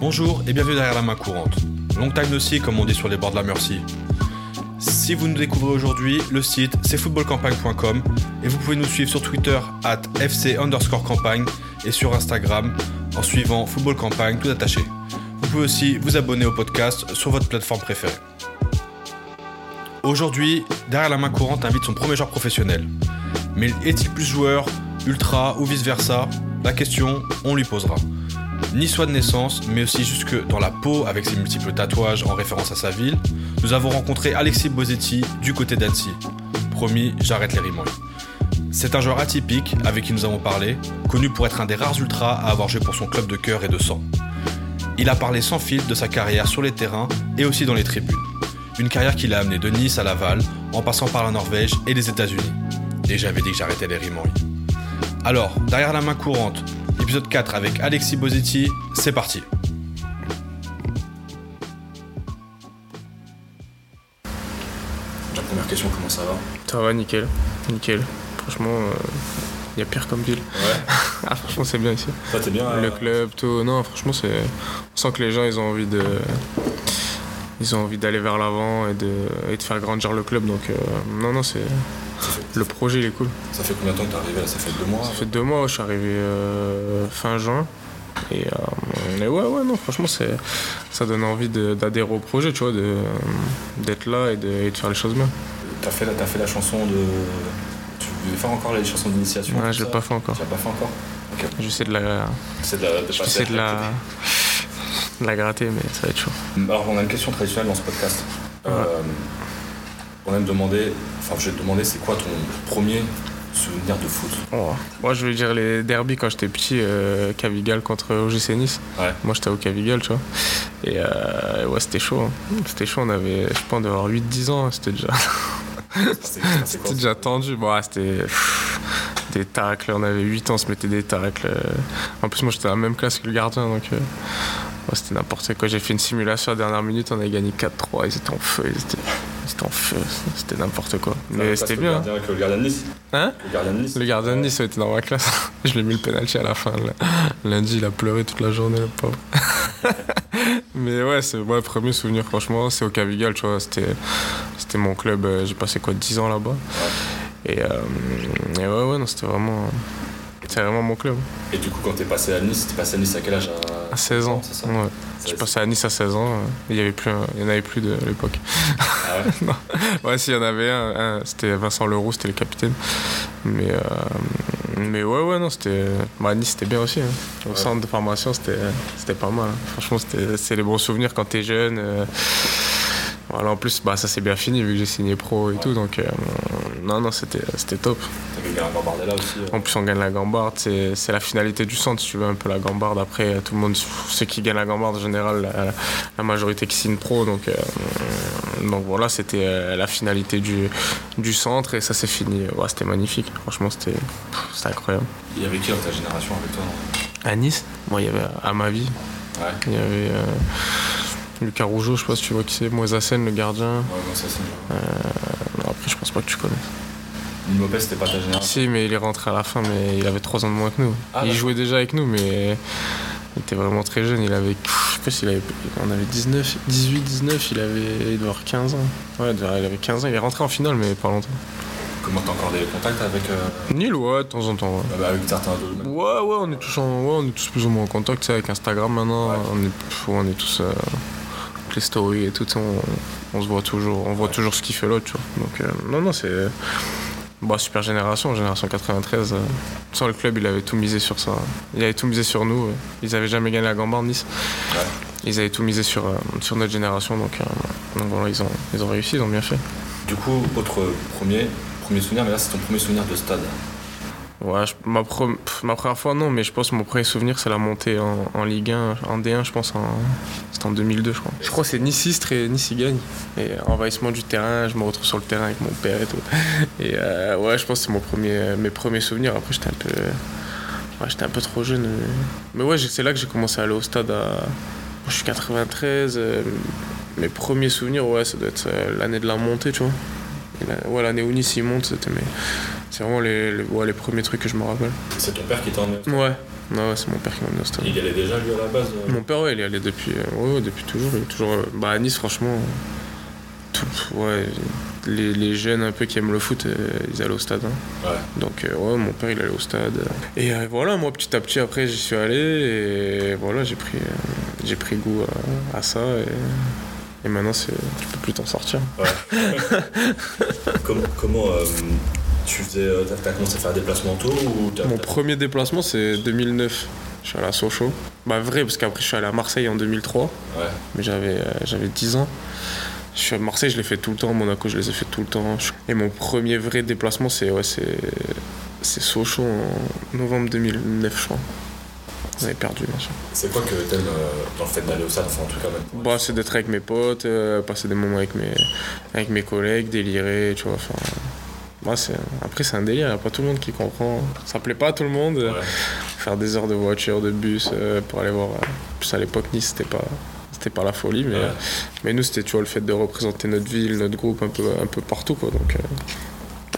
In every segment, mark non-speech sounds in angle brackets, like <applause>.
Bonjour et bienvenue derrière la main courante. Long time see comme on dit sur les bords de la Mercy. Si vous nous découvrez aujourd'hui, le site c'est footballcampagne.com et vous pouvez nous suivre sur Twitter at fc underscore campagne et sur Instagram en suivant Football Campagne tout attaché. Vous pouvez aussi vous abonner au podcast sur votre plateforme préférée. Aujourd'hui, derrière la main courante invite son premier joueur professionnel. Mais est-il plus joueur, ultra ou vice-versa? La question, on lui posera. Ni soit de naissance, mais aussi jusque dans la peau avec ses multiples tatouages en référence à sa ville, nous avons rencontré Alexis Bosetti du côté d'Annecy. Promis, j'arrête les rimouilles. C'est un joueur atypique avec qui nous avons parlé, connu pour être un des rares ultras à avoir joué pour son club de cœur et de sang. Il a parlé sans fil de sa carrière sur les terrains et aussi dans les tribunes. Une carrière qui l'a amené de Nice à Laval, en passant par la Norvège et les États-Unis. Et j'avais dit que j'arrêtais les rimouilles. Alors, derrière la main courante, épisode 4 avec Alexis Bosetti, c'est parti. La première question, comment ça va? Ça va, nickel. Nickel. Franchement, il y a pire comme ville. Ouais. <laughs> ah, franchement, c'est bien ici. Toi, t'es bien Le euh, club, tout. Non, franchement, c'est. On sent que les gens, ils ont envie de. Ils ont envie d'aller vers l'avant et de, et de faire grandir le club. Donc, euh, non, non, c'est. Le projet, il est cool. ça fait combien de temps que t'es arrivé là? Ça fait deux mois Ça fait deux mois, je suis arrivé euh, fin juin. Et, euh, et ouais, ouais, non, franchement, c'est, ça donne envie d'adhérer au projet, tu vois, de, d'être là et de, et de faire les choses bien. T'as fait, t'as fait la chanson de. Tu veux faire encore les chansons d'initiation Ouais, je l'ai pas fait encore. Tu l'as pas fait encore? Ok. J'essaie de la, C'est de la. de j'essaie de la, de la gratter, mais ça va être chaud. Alors, on a une question traditionnelle dans ce podcast. Ouais. Euh, on aime demander. Enfin, je vais te demander, c'est quoi ton premier souvenir de foot? Oh. Moi, je vais dire les derbies quand j'étais petit, euh, Cavigal contre OGC Nice. Ouais. Moi, j'étais au Cavigal, tu vois. Et euh, ouais, c'était chaud. hein. C'était chaud, on avait, je pense, d'avoir 8-10 ans. hein. C'était déjà, <laughs> C'était déjà tendu. Bon, ouais, c'était des tacles. On avait 8 ans, on se mettait des tacles. euh. En plus, moi, j'étais à la même classe que le gardien, donc euh, ouais, c'était n'importe quoi. J'ai fait une simulation à la dernière minute, on avait gagné 4-3. Ils étaient en feu, ils étaient, ils étaient en feu. C'était n'importe quoi. Mais c'était bien. le gardien de Nice Hein Le gardien de Nice Le gardien de Nice était dans ma classe. <laughs> Je lui ai mis le penalty à la fin. Lundi, il a pleuré toute la journée, le pauvre. <laughs> Mais ouais, c'est mon premier souvenir, franchement. C'est au Cavigal, tu vois. C'était, c'était mon club. euh, J'ai passé quoi, 10 ans là-bas. Et, euh, et ouais, ouais, non, c'était vraiment, c'était vraiment mon club. Et du coup, quand t'es passé à Nice, t'es passé à Nice à quel âge? À 16 ans. C'est ça Ouais. Je suis passé à Nice à 16 ans. euh, Il y avait plus, un- il y en avait plus de l'époque. Ah ouais <laughs> Ouais, s'il y en avait un, un, c'était Vincent Leroux, c'était le capitaine. Mais, euh, mais ouais, ouais, non, c'était. Bah, Nice, c'était bien aussi. hein. Au Ouais. centre de formation, c'était, c'était pas mal. hein. Franchement, c'était, c'est les bons souvenirs quand t'es jeune. euh. Voilà, en plus, bah, ça s'est bien fini vu que j'ai signé pro et tout. Donc, euh, non, non, c'était, c'était top. Aussi. euh. En plus, on gagne la gambarde. C'est, c'est la finalité du centre, si tu veux, un peu la gambarde. Après, tout le monde, ceux qui gagnent la gambarde, en général, la, la majorité qui signe pro. Donc, euh, donc voilà, c'était euh, la finalité du, du centre et ça s'est fini. Ouais, c'était magnifique. Franchement, c'était, incroyable. Il y avait qui dans ta génération avec toi À Nice, moi, il y avait à ma vie, Ouais. il y avait euh, Lucas Rougeau, je sais pas si tu vois qui c'est, Moïse Sen, le gardien. Ouais, après, je pense pas que tu connais. C'était pas ta génération Si, mais il est rentré à la fin, mais il avait 3 ans de moins que nous. Ah, il jouait déjà avec nous, mais il était vraiment très jeune. Il avait, je sais pas s'il avait, on avait 19, 18, 19, il avait, il devait avoir 15 ans. Ouais, il avait 15 ans. Il est rentré en finale, mais pas longtemps. Comment t'as encore des contacts avec, euh, Nul, ouais, de temps en temps. Ouais, bah, avec certains de ouais, ouais, on est tous, en, ouais, on est tous plus ou moins en contact. avec Instagram maintenant, Ouais. on est, pff, on est tous euh, avec les stories et tout. On, on se voit toujours, on voit toujours ce qu'il fait l'autre, tu vois. Donc euh, non, non, c'est bah, super génération, génération 93. euh. Sans le club, il avait tout misé sur ça. Il avait tout misé sur nous. euh. Ils avaient jamais gagné la Gambarde Nice. Ouais. Ils avaient tout misé sur, euh, sur notre génération, donc, donc voilà, ils ont, ils ont réussi, ils ont bien fait. Du coup, autre premier, premier souvenir, mais là c'est ton premier souvenir de stade. Ouais, ma, pre- ma première fois, non, mais je pense que mon premier souvenir, c'est la montée en, en Ligue 1, en D1, je pense, en, c'était en 2002, je crois. Je crois que c'est Nice-Istres et Nice gagne. Et envahissement du terrain, je me retrouve sur le terrain avec mon père et tout. Et euh, ouais, je pense que c'est mon premier, mes premiers souvenirs. Après, j'étais un peu. J'étais un peu trop jeune. Mais, mais ouais, c'est là que j'ai commencé à aller au stade à. Je suis 93. euh, mes premiers souvenirs, ouais, ça doit être euh, l'année de la montée, tu vois. Ouais, l'année où Nice y monte, c'était mes. C'est vraiment les, les, ouais, les premiers trucs que je me rappelle. C'est ton père qui t'a emmené Ouais, Non, ouais, c'est mon père qui m'a amené au stade. Il y allait déjà lui à la base euh Mon père, ouais, il y allait depuis, euh, ouais, depuis toujours. Il est toujours euh, bah, à Nice, franchement, tout- ouais, les, les jeunes un peu qui aiment le foot, ils allaient au stade. hein. Ouais. Donc, ouais, mon père, il allait au stade. Et voilà, moi, petit à petit, après, j'y suis allé et voilà, j'ai pris, j'ai pris goût à, à ça. Et, et maintenant, c'est, tu peux plus t'en sortir. Ouais. <laughs> comment comment euh, tu faisais. euh, T'as commencé à faire des déplacements tôt ou Mon premier déplacement, c'est 2009. Je suis allé à Sochaux. Bah, vrai, parce qu'après, je suis allé à Marseille en 2003. Ouais. mais j'avais euh, j'avais 10 ans. Je suis à Marseille, je l'ai fait tout le temps, Monaco, je les ai fait tout le temps. Et mon premier vrai déplacement, c'est ouais, c'est c'est Sochaux en novembre 2009, je crois. On avait perdu, bien sûr. C'est quoi que t'aimes euh, dans le fait d'aller au stade, enfin en tout cas même? Bah, c'est d'être avec mes potes, euh, passer des moments avec mes, avec mes collègues, délirer, tu vois. Enfin, moi, après, c'est un délire, il a pas tout le monde qui comprend. Ça plaît pas à tout le monde. Ouais. Faire des heures de voiture, de bus euh, pour aller voir. euh, plus à l'époque, Nice, c'était pas, c'était pas la folie, mais, Ouais. euh, mais nous, c'était tu vois, le fait de représenter notre ville, notre groupe un peu, un peu partout. Quoi, donc, euh,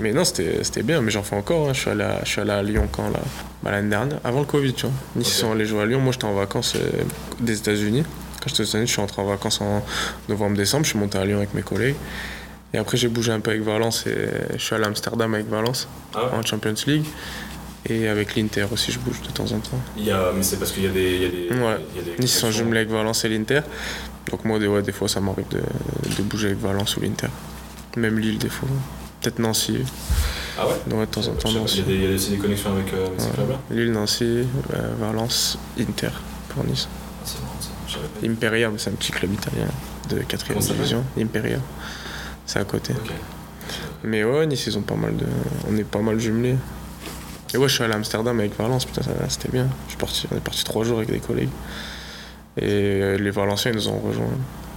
mais non, c'était, bien, mais j'en fais encore. hein. Je, suis allé à, je suis allé à Lyon quand là, bah, l'année dernière, avant le Covid, tu vois. Nice, Ok. ils sont allés jouer à Lyon. Moi, j'étais en vacances euh, des États-Unis. Quand j'étais aux États-Unis, je suis rentré en vacances en novembre-décembre. Je suis monté à Lyon avec mes collègues. Et après, j'ai bougé un peu avec Valence et je suis allé à Amsterdam avec Valence Ah ouais en Champions League. Et avec l'Inter aussi, je bouge de temps en temps. Il y a, mais c'est parce qu'il y a des. Il y a des, Ouais. il y a des Nice sont jumelés avec Valence et l'Inter. Donc moi, des, ouais, des fois, ça m'arrive de, de bouger avec Valence ou l'Inter. Même Lille, des fois. Peut-être Nancy. Ah ouais? Ouais, de temps en temps, Il y a des, il y a aussi des connexions avec, euh, avec ces clubs-là Lille, Nancy, euh, Valence, Inter pour Nice. Ah, C'est pas. Imperia, mais c'est un petit club italien de 4 Comment ça division. Imperia. C'est à côté. Mais ouais, Nice, ils ont pas mal de. On est pas mal jumelés. Et ouais, je suis allé à Amsterdam avec Valence, putain, c'était bien. Je suis parti, on est parti trois jours avec des collègues. Et euh, les Valenciens, ils nous ont rejoints.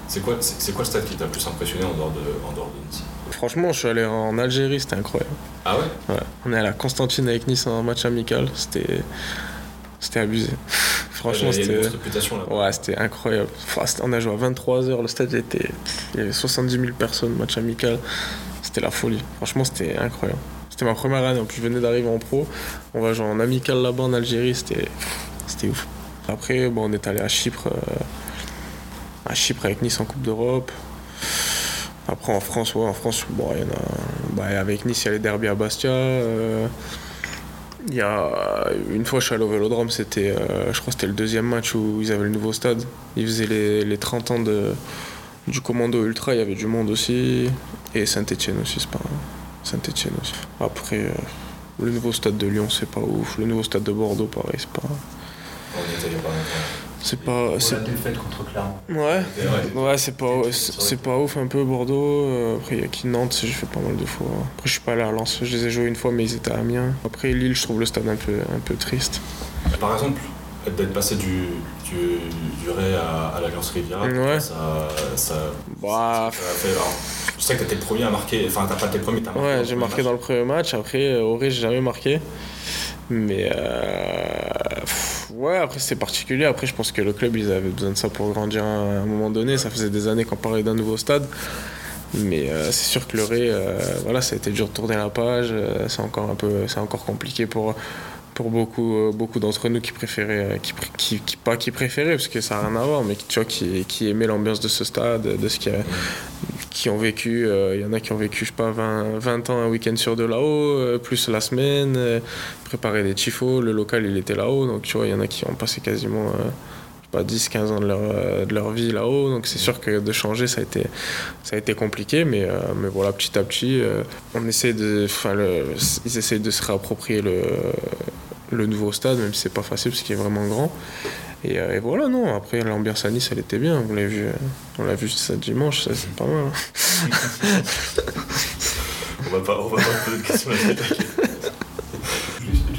C'est quoi, c'est quoi le stade qui t'a le plus impressionné en dehors de, en dehors de Nice? Franchement, je suis allé en Algérie, c'était incroyable. Ah ouais? Ouais. On est allé à Constantine avec Nice en match amical, c'était. C'était abusé. Franchement, c'était. Ouais, c'était incroyable. C'était- on a joué à 23h, le stade était. Il y avait 70 000 personnes, match amical. C'était la folie. Franchement, c'était incroyable. C'était ma première année, en plus je venais d'arriver en pro. On va jouer en amical là-bas en Algérie, c'était. C'était ouf. Après, bon, on est allé à Chypre. euh, À Chypre avec Nice en Coupe d'Europe. Après en France, ouais, en France, bon, il y en a. bah, avec Nice, il y a les derbies à Bastia. euh, Il y a une fois, je suis allé au Vélodrome, c'était, euh, je crois, c'était le deuxième match où ils avaient le nouveau stade. Ils faisaient les, les 30 ans du Commando Ultra, il y avait du monde aussi. Et Saint-Etienne aussi, c'est pas. Saint-Etienne aussi. Après, euh, le nouveau stade de Lyon, c'est pas ouf. Le nouveau stade de Bordeaux, pareil, c'est pas. On C'est pas. C'est- la défaite contre Clermont. Ouais. Ouais. C'est pas, c'est pas ouf un peu Bordeaux. Euh, Après, il y a qui Nantes, j'ai fait pas mal de fois. Après, je suis pas allé à Lens, je les ai joués une fois, mais ils étaient à Amiens. Après, Lille, je trouve le stade un peu, un peu triste. Par exemple, d'être passé du, du, du Ray à, à l'Alliance Riviera, Ouais. ça, ça, Bah, ça fait. alors, je sais que t'étais le premier à marquer, enfin t'as pas été le premier, t'as marqué. Ouais, j'ai marqué match. dans le premier match. Après, euh, au Ré, j'ai jamais marqué. Mais euh, pff, ouais, après c'est particulier. Après, je pense que le club, ils avaient besoin de ça pour grandir à un moment donné. Ça faisait des années qu'on parlait d'un nouveau stade. Mais euh, c'est sûr que le Ré, euh, voilà, ça a été dur de tourner la page. Euh, c'est encore un peu, c'est encore compliqué pour pour beaucoup beaucoup d'entre nous qui préféraient, qui, pas qui préféraient parce que ça n'a rien à voir, mais qui, tu vois, qui, qui aimaient l'ambiance de ce stade, de ce qui a, qui ont vécu, euh, il y en a qui ont vécu, je sais pas, 20, 20 ans un week-end sur deux là-haut, euh, plus la semaine, euh, préparer des tifos, le local il était là-haut, donc tu vois, il y en a qui ont passé quasiment, euh, je sais pas, 10, 15 ans de leur, euh, de leur vie là-haut, donc c'est sûr que de changer ça a été, ça a été compliqué, mais, euh, mais voilà, petit à petit, euh, on essaie de, ils essayent de se réapproprier le, le nouveau stade, même si c'est pas facile parce qu'il est vraiment grand. Et, euh, et voilà, non, après l'ambiance à Nice elle était bien, on l'a vu, euh, on l'a vu ça dimanche, ça c'est pas mal. hein. <laughs> On va pas, on va pas poser de questions <laughs>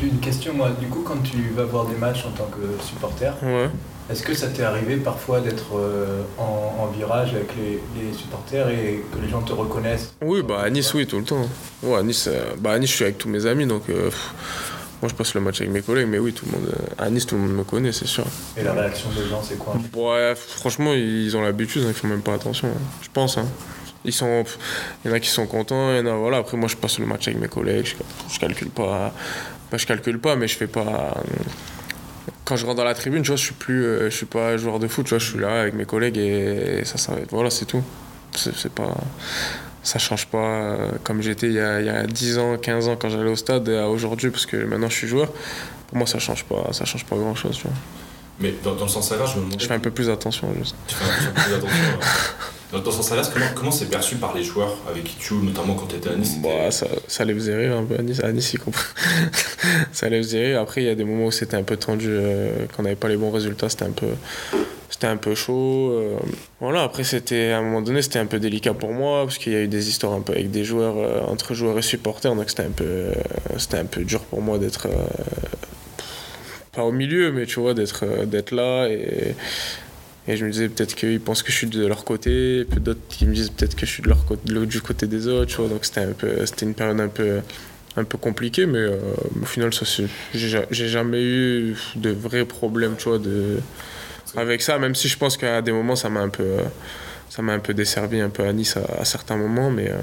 j'ai une question, moi, du coup, quand tu vas voir des matchs en tant que supporter, Ouais. est-ce que ça t'est arrivé parfois d'être euh, en, en virage avec les, les supporters et que les gens te reconnaissent? Oui, bah à Nice, oui, tout le temps. Ouais, à Nice, euh, bah, à Nice, je suis avec tous mes amis, donc euh, pff, moi je passe le match avec mes collègues, mais oui, tout le monde, euh, à Nice, tout le monde me connaît, c'est sûr. Et la réaction des gens, c'est quoi? Ouais, franchement, ils ont l'habitude, hein, ils font même pas attention, hein, je pense. hein. Ils sont, il y en a qui sont contents, il y en a, voilà. Après, moi, je passe le match avec mes collègues, je, je calcule pas, pas je calcule pas, mais je fais pas. quand je rentre dans la tribune, tu vois, je suis plus, euh, je suis pas joueur de foot, tu vois, je suis là avec mes collègues et ça s'arrête. Voilà, c'est tout. C'est pas, ça change pas euh, comme j'étais il, y a, il y a 10 ans, 15 ans quand j'allais au stade à aujourd'hui parce que maintenant je suis joueur. Pour moi, ça change pas, ça change pas grand chose, tu vois. Mais dans, dans le sens inverse, je me demandais. Je fais un peu plus attention, juste. Tu fais un peu plus attention. <laughs> Dans, dans le sens inverse, comment comment c'est perçu par les joueurs avec qui tu joues, notamment quand tu étais à Nice Bah, ça, ça les faisait rire un peu à Nice, à Nice <laughs> ça les faisait rire. Après, il y a des moments où c'était un peu tendu, euh, quand on n'avait pas les bons résultats, c'était un peu, c'était un peu chaud. euh. Voilà, après, c'était, à un moment donné, c'était un peu délicat pour moi, parce qu'il y a eu des histoires un peu avec des joueurs, euh, entre joueurs et supporters, donc c'était un peu, euh, c'était un peu dur pour moi d'être, pas au milieu, mais tu vois, d'être, d'être là et. Et je me disais peut-être qu'ils pensent que je suis de leur côté, et puis d'autres qui me disent peut-être que je suis de leur côté, du côté des autres, tu vois. Donc c'était un peu, c'était une période un peu, un peu compliquée, mais euh, au final, ça j'ai, ja- j'ai jamais eu de vrais problèmes, tu vois, avec ça. Même si je pense qu'à des moments, ça m'a un peu, euh, ça m'a un peu desservi un peu à Nice à, certains moments, mais. euh,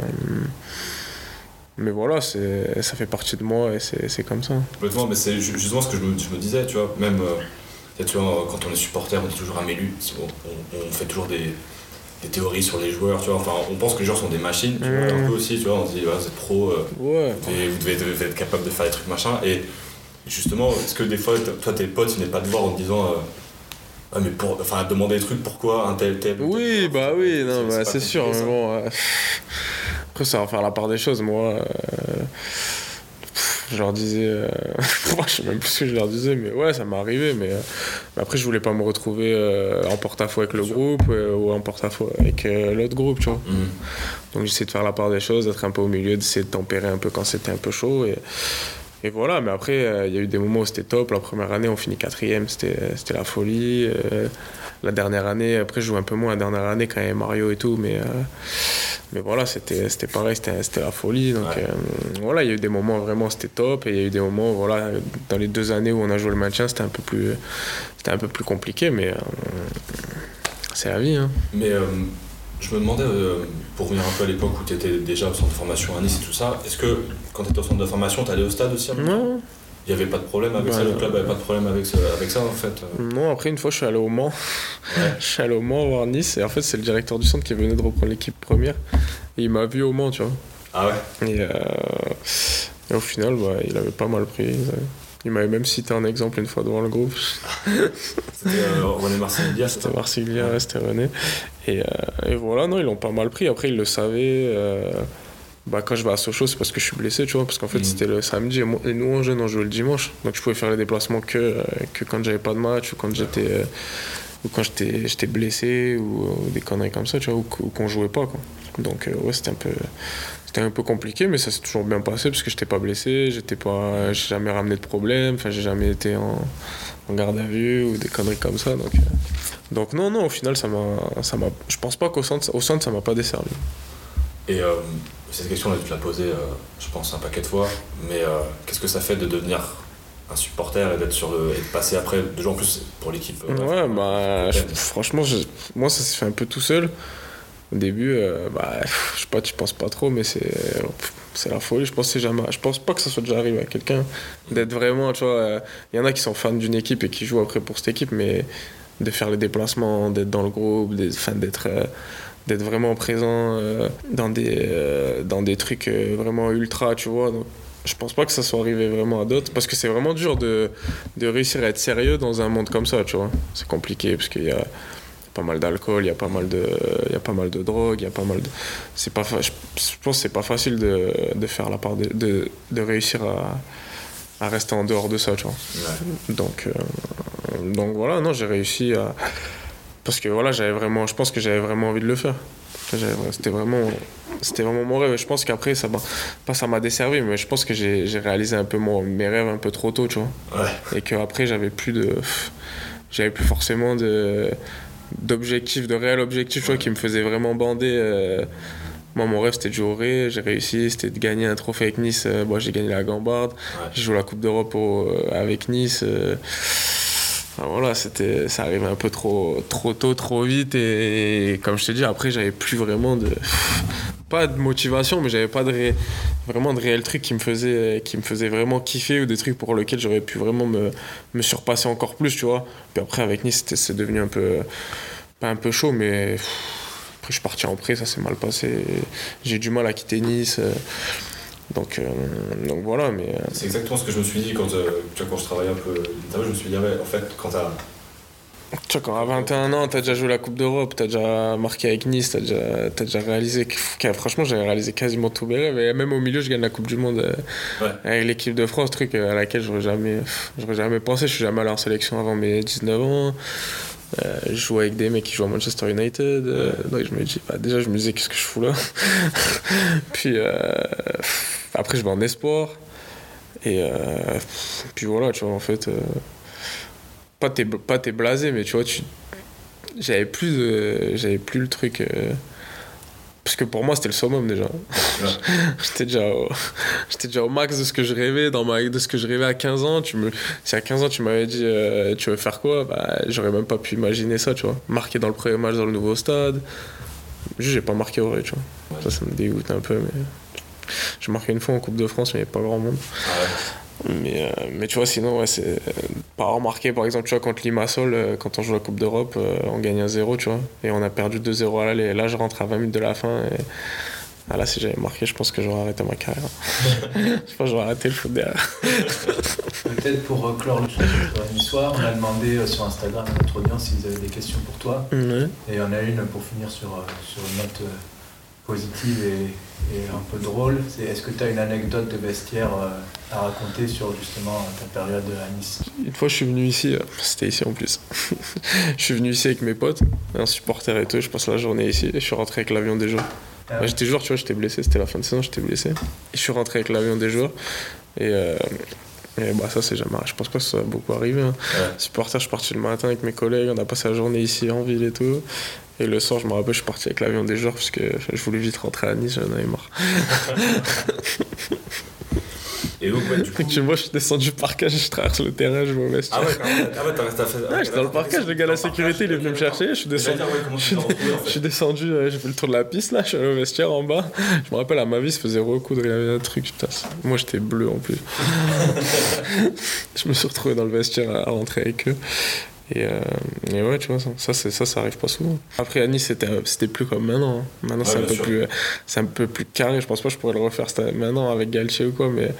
mais voilà, ça fait partie de moi et c'est, comme ça. C'est ju- justement ce que je me, disais, tu vois, même tu vois, quand on est supporter, on dit toujours un mélu, on, on- fait toujours des, des théories sur les joueurs, tu vois, enfin on pense que les joueurs sont des machines, tu vois, un peu aussi, tu vois, on se dit, vous êtes pro, euh, Ouais. et vous devez, devez être capable de faire des trucs machin, et justement, est-ce que des fois, toi tes potes, ils viennent pas te voir en te disant, euh, ah mais pour, enfin demander des trucs, pourquoi un tel tel ou tel Oui, joueur, bah oui, non, c'est bah, c'est sûr. Mais bon, euh, <laughs> après, ça va faire la part des choses. Moi, euh, je leur disais. euh, <laughs> je sais même plus ce que je leur disais, mais ouais, ça m'est arrivé. Mais, euh, mais après, je voulais pas me retrouver euh, en porte-à-faux avec le groupe euh, ou en porte-à-faux avec l'autre groupe, tu vois. Mhm. Donc j'essaie de faire la part des choses, d'être un peu au milieu, d'essayer de tempérer un peu quand c'était un peu chaud. Et, et voilà, mais après, il y a eu des moments où c'était top. La première année, on finit quatrième, c'était c'était la folie. La dernière année, après, je joue un peu moins la dernière année quand il y avait Mario et tout, mais, euh, mais voilà, c'était pareil, c'était la folie. Donc Ouais. euh, voilà, il y a eu des moments vraiment, c'était top. Et il y a eu des moments, voilà, dans les deux années où on a joué le maintien, c'était un peu plus, un peu plus compliqué, mais euh, c'est la vie. Hein. Mais je me demandais, pour revenir un peu à l'époque où tu étais déjà au centre de formation à Nice et tout ça, est-ce que quand tu étais au centre de formation, tu allais au stade aussi Non, Il n'y avait pas de problème avec ça, le club avait pas de problème avec, ce- avec ça en fait. Non, après, une fois, je suis allé au Mans. Ouais. <laughs> je suis allé au Mans voir Nice. Et en fait, c'est le directeur du centre qui venait de reprendre l'équipe première. Et il m'a vu au Mans, tu vois. Ah ouais Et, euh, et au final, bah, il avait pas mal pris. Il m'avait même cité un exemple une fois devant le groupe. <laughs> C'était euh, René C'était Marsilien, ouais, c'était René. Et, euh, et voilà, non, ils l'ont pas mal pris. Après, ils le savaient. Euh, bah, quand je vais à Sochaux, c'est parce que je suis blessé, tu vois. Parce qu'en fait, Mhm. c'était le samedi. Et, moi- et nous, en jeune, on jouait le dimanche. Donc, je pouvais faire les déplacements que, euh, que quand j'avais pas de match ou quand j'étais. euh, ou quand j'étais j'étais blessé ou, ou des conneries comme ça, tu vois, ou, ou qu'on jouait pas, quoi. Donc, euh, ouais, c'était un peu. C'était un peu compliqué, mais ça s'est toujours bien passé parce que j'étais pas blessé, j'étais pas, j'ai jamais ramené de problème, enfin j'ai jamais été en, en garde à vue ou des conneries comme ça. Donc, euh, donc non, non, au final, ça m'a, ça m'a, je pense pas qu'au centre, au centre, ça m'a pas desservi. Et euh, cette question-là, tu te l'as posée, euh, je pense, un paquet de fois, mais euh, qu'est-ce que ça fait de devenir un supporter et d'être sur le. et de passer après, de jouer en plus pour l'équipe euh, Ouais, bah, je- franchement, je- moi, ça s'est fait un peu tout seul. Au début, euh, bah, je sais pas, tu penses pas trop, mais c'est, c'est la folie. Je pense, jamais, je pense pas que ça soit déjà arrivé à quelqu'un d'être vraiment, tu vois, il y en a qui sont fans d'une équipe et qui jouent après pour cette équipe, mais de faire les déplacements, d'être dans le groupe, d'être, d'être, euh, d'être vraiment présent euh, dans, des, euh, dans des trucs euh, vraiment ultra, tu vois. Donc, je pense pas que ça soit arrivé vraiment à d'autres, parce que c'est vraiment dur de, de réussir à être sérieux dans un monde comme ça, tu vois. C'est compliqué, parce qu'il y a pas mal d'alcool, il y a pas mal de, il y a pas mal de drogue, il y a pas mal de... C'est pas, je pense que c'est pas facile de, de faire la part de, de, de réussir à, à rester en dehors de ça, tu vois. Ouais. Donc, euh, donc voilà, non, j'ai réussi à... Parce que voilà, j'avais vraiment... Je pense que j'avais vraiment envie de le faire. C'était vraiment... C'était vraiment mon rêve. Et Je pense qu'après, ça m'a... Pas ça m'a desservi, mais je pense que j'ai réalisé un peu mon, mes rêves un peu trop tôt, tu vois Ouais. et qu'après j'avais plus de j'avais plus forcément de d'objectifs de réels objectifs tu vois, qui me faisaient vraiment bander euh. moi mon rêve c'était de jouer au Ré, j'ai réussi c'était de gagner un trophée avec Nice Euh, moi j'ai gagné la Gambarde Ouais. j'ai joué la Coupe d'Europe euh, avec Nice euh. voilà, c'était, ça arrivait un peu trop, trop tôt, trop vite. Et, comme je te dis, après, j'avais plus vraiment de. Pas de motivation, mais j'avais pas vraiment de réel trucs qui me faisaient qui me faisait vraiment kiffer ou des trucs pour lesquels j'aurais pu vraiment me, surpasser encore plus, tu vois. Puis après, avec Nice, c'est devenu un peu. Un peu chaud, mais. Après, je suis parti en prêt, ça s'est mal passé. J'ai du mal à quitter Nice. Donc, euh, donc voilà, mais... Euh, c'est exactement ce que je me suis dit quand, euh, quand je travaillais un peu je me suis dit, ouais, en fait, quand t'as... Tu vois, quand à 21 ans, t'as déjà joué la Coupe d'Europe, t'as déjà marqué avec Nice, t'as déjà, as déjà réalisé. franchement, j'ai réalisé quasiment tous mes rêves. Et même au milieu, je gagne la Coupe du Monde avec l'équipe de France, truc à laquelle j'aurais jamais, jamais pensé. Je suis jamais allé en sélection avant mes 19 ans. je jouais avec des mecs qui jouent à Manchester United. donc je me dis, bah, déjà, je me disais, qu'est-ce que je fous là? <laughs> Puis. Après, je vais en espoir. Et euh, puis voilà, tu vois, en fait, euh, pas t'es pas t'es blasé, mais tu vois, tu j'avais plus de, j'avais plus le truc. Euh, parce que pour moi, c'était le summum déjà. <laughs> j'étais déjà, au, <laughs> j'étais déjà au max de ce que je rêvais, dans ma, de ce que je rêvais à 15 ans. Tu me, si à 15 ans, tu m'avais dit, tu veux faire quoi bah, J'aurais même pas pu imaginer ça, tu vois. Marquer dans le premier match dans le nouveau stade. Juste, j'ai pas marqué au vrai, tu vois. Ça, ça me dégoûte un peu, mais. J'ai marqué une fois en Coupe de France, mais il n'y avait pas grand monde. Ah mais, euh, mais tu vois, sinon, ouais, c'est pas remarqué. Par exemple, tu vois, contre Limassol, euh, quand on joue la Coupe d'Europe, euh, on gagne un 0, tu vois. Et on a perdu 2-0 à l'aller. Là, je rentre à 20 minutes de la fin. Et... Ah, là, si j'avais marqué, je pense que j'aurais arrêté ma carrière. <laughs> je pense que j'aurais arrêté le foot derrière. <laughs> Peut-être pour clore le soir, on a demandé sur Instagram à notre audience s'ils avaient des questions pour toi. Et on a une pour finir sur, sur une note positive et, et, un peu drôle. C'est est-ce que tu as une anecdote de vestiaire euh, à raconter sur justement ta période à Nice? Une fois, je suis venu ici, euh, c'était ici en plus. <laughs> je suis venu ici avec mes potes, un supporter et tout. Je passe la journée ici et je suis rentré avec l'avion des jours. Ah j'étais joueur, tu vois, j'étais blessé, c'était la fin de saison, j'étais blessé. Et je suis rentré avec l'avion des jours. Et, euh, et bah, ça, c'est jamais. Je pense pas que ça va beaucoup arriver. Hein. Supporter, je suis parti le matin avec mes collègues, on a passé la journée ici en ville et tout. Et le soir, je me rappelle, je suis parti avec l'avion des joueurs parce que je voulais vite rentrer à Nice, j'en avais marre. <laughs> <laughs> Et donc, ouais, du coup. Tu vois, je suis descendu du parcage, je traverse le terrain, je vais au vestiaire. Ah ouais, quand même. Ah ouais, t'as resté à faire. Ouais, j'étais dans le parcage, le gars de la sécurité, il est venu me chercher. Je suis descendu. <laughs> Je suis descendu, j'ai fait le tour de la piste là, je suis allé au vestiaire en bas. Je me rappelle, à ma vie, se faisait recoudre, il y avait un truc, putain. Moi, j'étais bleu en plus. <laughs> <laughs> je me suis retrouvé dans le vestiaire à rentrer avec eux. Et, euh, et, ouais, tu vois, ça, ça, ça, ça arrive pas souvent. Après, à Nice, c'était, c'était plus comme maintenant. Hein. Maintenant, c'est, un peu plus, c'est un peu plus carré. Je pense pas que je pourrais le refaire maintenant avec Galtier ou quoi, mais,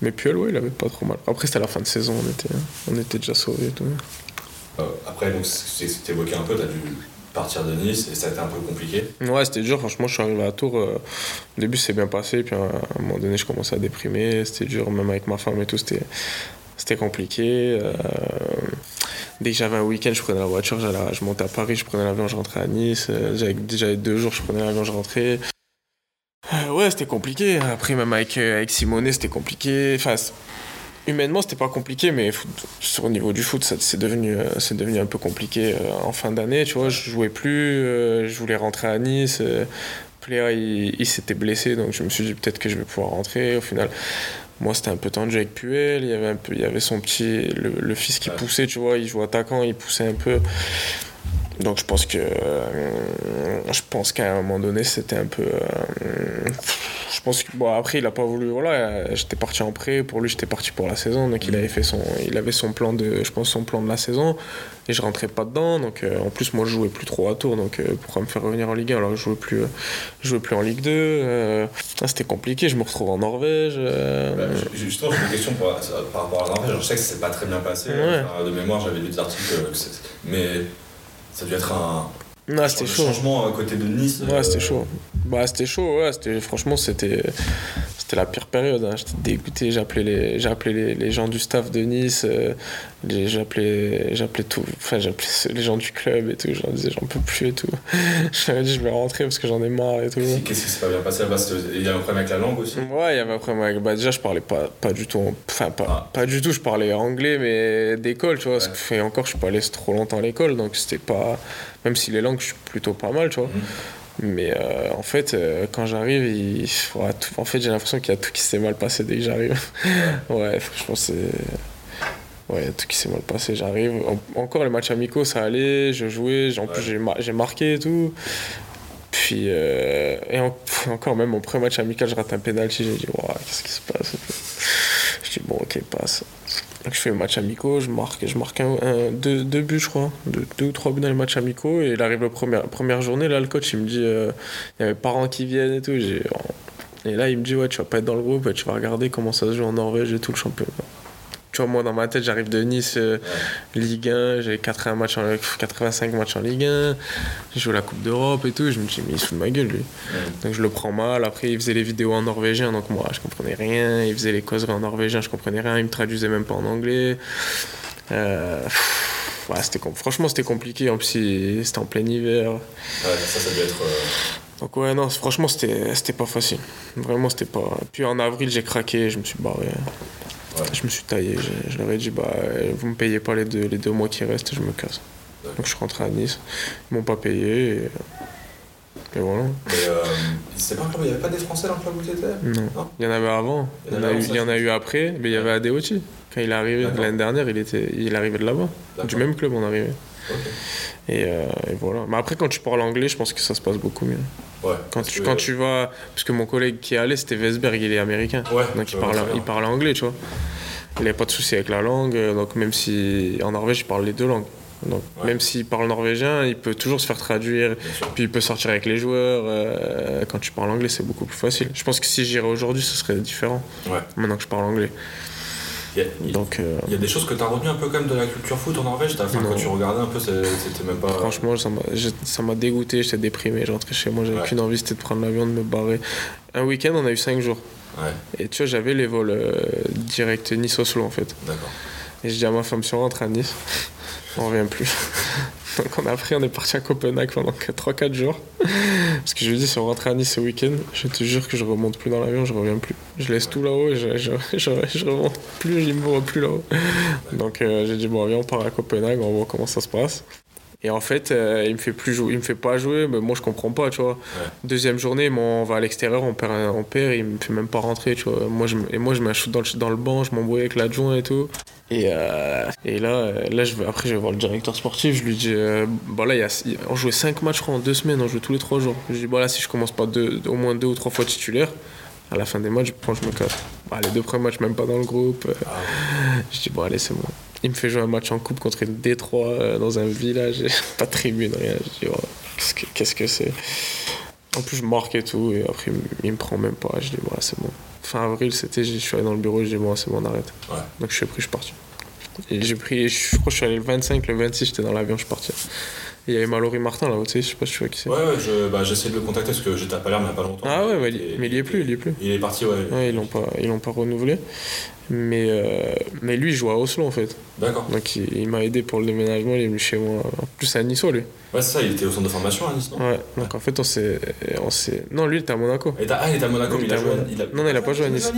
mais Puel, ouais, il avait pas trop mal. Après, c'était la fin de saison, on était, on était déjà sauvés et tout. Euh, après, donc, c'était évoqué un peu, t'as dû partir de Nice et ça a été un peu compliqué Ouais, c'était dur. Franchement, je suis arrivé à Tours. Euh, au début, c'est bien passé. Puis à un moment donné, je commençais à déprimer. C'était dur, même avec ma femme et tout. C'était, c'était compliqué. Euh, dès que j'avais un week-end, je prenais la voiture, je montais à Paris, je prenais l'avion, je rentrais à Nice. Euh, j'avais deux jours, je prenais l'avion, je rentrais. Euh, ouais, c'était compliqué. Après, même avec, avec Simone, c'était compliqué. Enfin, humainement, c'était pas compliqué, mais sur le niveau du foot, c'est devenu, c'est devenu un peu compliqué en fin d'année. Tu vois, je jouais plus, je voulais rentrer à Nice. Pléa, il s'était blessé, donc je me suis dit peut-être que je vais pouvoir rentrer. Au final, moi c'était un peu tendu avec Puel, il y avait, un peu, il y avait son petit, le, fils qui poussait, tu vois, il jouait attaquant, il poussait un peu. Donc je pense que euh, je pense qu'à un moment donné c'était un peu euh, je pense que bon après il a pas voulu voilà j'étais parti en prêt. Pour lui j'étais parti pour la saison. Donc il avait fait son il avait son plan de je pense son plan de la saison. Et je rentrais pas dedans. Donc euh, en plus moi je jouais plus trop à tour. Donc pourquoi me faire revenir en Ligue 1 alors que je jouais plus je jouais plus en Ligue 2 c'était compliqué. Je me retrouve en Norvège bah, justement j'ai une question par, rapport à la Norvège. Je sais que c'est pas très bien passé de mémoire j'avais lu des articles mais ça a dû être un, non, c'était chaud. changement à côté de Nice. Ouais, c'était euh, chaud. Bah, c'était chaud, ouais. Franchement, c'était, c'était la pire période. Hein. J'étais dégoûté. J'appelais les, j'appelais les, les, gens du staff de Nice. Euh, j'appelais, j'appelais tout. Enfin, j'appelais les gens du club et tout. Je leur disais, j'en peux plus et tout. <laughs> J'avais dit, je vais rentrer parce que j'en ai marre et tout. Qu'est-ce qui s'est pas bien passé? Là-bas Il y avait un problème avec la langue aussi Ouais, il y avait un problème avec. Bah, déjà, je parlais pas, pas du tout. Enfin, pas, ah. pas du tout. Je parlais anglais, mais d'école, tu vois. Parce que, encore, je suis pas allé trop longtemps à l'école. Donc, c'était pas même si les langues, je suis plutôt pas mal, tu vois. Mhm. Mais euh, en fait, euh, quand j'arrive, il... en fait, j'ai l'impression qu'il y a tout qui s'est mal passé dès que j'arrive. <laughs> ouais, franchement, c'est. Ouais, tout qui s'est mal passé. J'arrive. encore les matchs amicaux, ça allait. Je jouais. En plus, j'ai marqué et tout. Puis, euh, et encore, même mon premier match amical, je rate un penalty. J'ai dit, qu'est-ce qui se passe Je dis, bon, ok, passe. Je fais le match amicaux, je marque, je marque un, deux, buts, je crois. Deux, ou trois buts dans les matchs amicaux. Et il arrive la première, première journée, là, le coach, il me dit, euh, il y avait parents qui viennent et tout. Et là, il me dit, ouais, tu vas pas être dans le groupe, tu vas regarder comment ça se joue en Norvège et tout le championnat. Tu vois, moi, dans ma tête, j'arrive de Nice, euh, Ligue 1, j'ai 80 matchs en, 85 matchs en Ligue 1, j'ai joué la Coupe d'Europe et tout. je me dis, mais il se fout de ma gueule, lui. Donc, je le prends mal. Après, il faisait les vidéos en norvégien, donc moi, je comprenais rien. Il faisait les causeries en norvégien, je comprenais rien. Il me traduisait même pas en anglais. Euh, c'était, franchement, c'était compliqué. En plus, c'était en plein hiver. Ouais, ça, ça devait être. Euh, donc ouais, non, franchement, c'était, c'était pas facile. Vraiment, c'était pas... Puis en avril, j'ai craqué, je me suis barré. Je me suis taillé. Je, leur ai dit, bah, vous me payez pas les deux, les deux mois qui restent, je me casse. Donc je suis rentré à Nice. Ils m'ont pas payé. Et, voilà. Mais euh, il n'y avait pas des Français dans le club où tu étais non? Il y en avait avant. Il y en, a, eu, il y en a eu après. Mais il y avait Adeoti. Quand il est arrivé l'année dernière, il, était, il arrivait de là-bas. Du même club, on arrivait. Et, euh, et, voilà. Mais après, quand tu parles anglais, je pense que ça se passe beaucoup mieux. Ouais, quand, tu, quand tu vas. Parce que mon collègue qui est allé, c'était Vesberg, il est américain. donc il parle, il parle anglais, tu vois. Il n'a pas de souci avec la langue. Donc même si. En Norvège, il parle les deux langues. Donc, Même s'il parle norvégien, il peut toujours se faire traduire. Puis il peut sortir avec les joueurs. Euh, quand tu parles anglais, c'est beaucoup plus facile. Je pense que si j'irais aujourd'hui, ce serait différent. Maintenant que je parle anglais. Il y, a, Donc, euh, il y a des choses que tu as retenu un peu quand même de la culture foot en Norvège Quand tu regardais un peu, c'était même pas. Franchement, ça m'a dégoûté, j'étais déprimé. Je rentrais chez moi, j'avais qu'une envie, c'était de prendre l'avion, de me barrer. Un week-end, on a eu 5 jours. Et tu vois, j'avais les vols euh, direct Nice-Oslo en fait. D'accord. Et je dis à ma femme, si on rentre à Nice, on revient plus. Donc on a pris, on est parti à Copenhague pendant 3-4 jours. Parce que je lui dis, si on rentre à Nice ce week-end, je te jure que je remonte plus dans l'avion, je reviens plus. Je laisse tout là-haut et je, remonte plus, je me vois plus là-haut. Donc euh, j'ai dit, bon, viens, on part à Copenhague, on voit comment ça se passe. Et en fait, euh, il me fait plus jouer, il me fait pas jouer, mais moi je comprends pas, tu vois. Deuxième journée, on va à l'extérieur, on perd, on perd, il me fait même pas rentrer, tu vois. Moi, je, et moi, je m'achète dans le, dans le banc, je m'embrouille avec l'adjoint et tout. Et, euh, et là, euh, là je vais, après, je vais voir le directeur sportif, je lui dis, bon là, y a, on jouait 5 matchs en 2 semaines, on joue tous les 3 jours. Je lui dis, bon là, si je commence pas deux, au moins 2 ou 3 fois titulaire, à la fin des matchs, je prends, je me casse. Bah, les deux premiers matchs, même pas dans le groupe. Ah <laughs> je dis, bon, allez, c'est bon. Il me fait jouer un match en coupe contre une Détroit euh, dans un village, <laughs> pas de tribune, rien. Je dis, qu'est-ce que c'est? En plus, je marque et tout, et après, il me prend même pas. Je dis, voilà, c'est bon. Fin avril, c'était, je suis allé dans le bureau, je dis, bon, c'est bon, on arrête. Donc, je suis pris, je suis parti. Et j'ai pris, je crois que je suis allé le 25, le 26, j'étais dans l'avion, je suis parti. Il y avait Mallory Martin là, tu sais, je sais pas si tu vois qui c'est. Ouais, ouais, je, bah, j'essaie de le contacter parce que j'étais à Palerme il n'y a pas longtemps. Ah ouais, mais il y est plus, il y est plus. Il est parti, ouais. ouais ils l'ont pas, ils l'ont pas renouvelé. Mais, euh, mais lui, il joue à Oslo en fait. D'accord. Donc il, m'a aidé pour le déménagement, il est venu chez moi. En plus, à Nice, lui. Ouais, c'est ça, il était au centre de formation à Nice, non? Ouais, donc en fait, on s'est. On s'est... Non, lui, il était à Monaco. ah, il était à Monaco, mais il, a joué. Il a... Non, non, il a pas joué à Nice.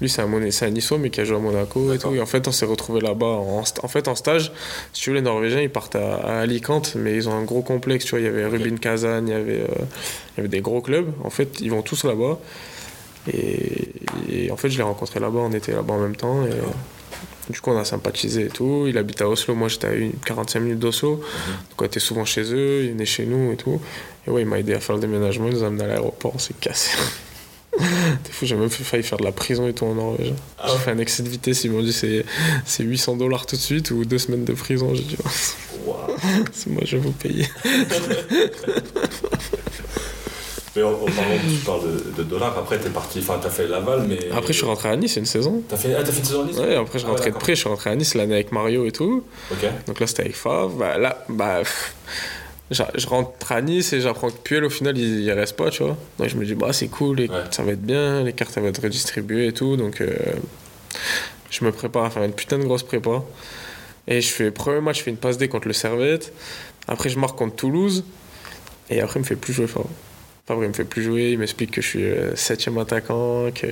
Lui, c'est un, c'est Nice, mais qui a joué à Monaco et tout. Et en fait, on s'est retrouvé là-bas. En... en, fait, en stage, si tu veux, les Norvégiens, ils partent à, Alicante, mais ils ont un gros complexe. Tu vois, il y avait Rubin Kazan, il y avait, euh, il y avait des gros clubs. En fait, ils vont tous là-bas. Et, en fait, je l'ai rencontré là-bas, on était là-bas en même temps. Et, du coup, on a sympathisé et tout. Il habite à Oslo, moi j'étais à 45 minutes d'Oslo. Donc on était souvent chez eux, il venait chez nous et tout. Et ouais, il m'a aidé à faire le déménagement, il nous a amené à l'aéroport, on s'est cassé. <laughs> T'es fou, j'ai même failli faire de la prison et tout en Norvège. Ah j'ai fait un excès de vitesse, ils m'ont dit c'est, 800 dollars tout de suite ou deux semaines de prison. J'ai dit, <laughs> c'est moi, je vais vous payer. <laughs> Mais en, parlant, tu parles de, dollars, après t'es parti, enfin t'as fait Laval, mais. Après je suis rentré à Nice une saison. T'as fait, ah, fait une saison à Nice? Ouais, après je suis ah rentré de près, je suis rentré à Nice l'année avec Mario et tout. Ok. Donc là c'était avec Fav. Bah là, bah. <laughs> Je rentre à Nice et j'apprends que Puel au final il, il, reste pas, tu vois. Donc je me dis, bah c'est cool, ça va être bien, les cartes vont être redistribuées et tout. Donc euh, je me prépare à faire une putain de grosse prépa. Et je fais, premier match, je fais une passe D contre le Servette. Après je marque contre Toulouse. Et après il me fait plus jouer fort. Il me fait plus jouer, il m'explique que je suis euh, septième attaquant, que,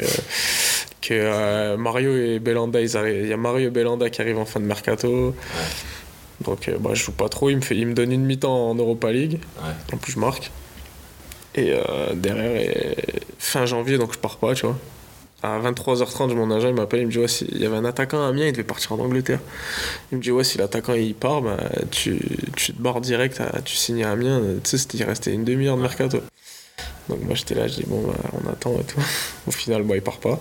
que euh, Mario et Belanda, il y a Mario et Belanda qui arrivent en fin de mercato. Donc euh, bah, je joue pas trop, il me, fait, il me donne une mi-temps en Europa League. En plus, je marque. Et derrière, fin janvier, donc je pars pas, tu vois. à 23h30, mon agent il m'appelle, il me dit ouais, il y avait un attaquant à Amiens, il devait partir en Angleterre. Il me dit ouais, si l'attaquant il part, bah, tu, tu te barres direct, tu signes à Amiens. Tu sais, il restait une demi-heure de mercato. Donc moi j'étais là, je dis bon, bah, on attend et tout. <laughs> Au final, bon, il part pas.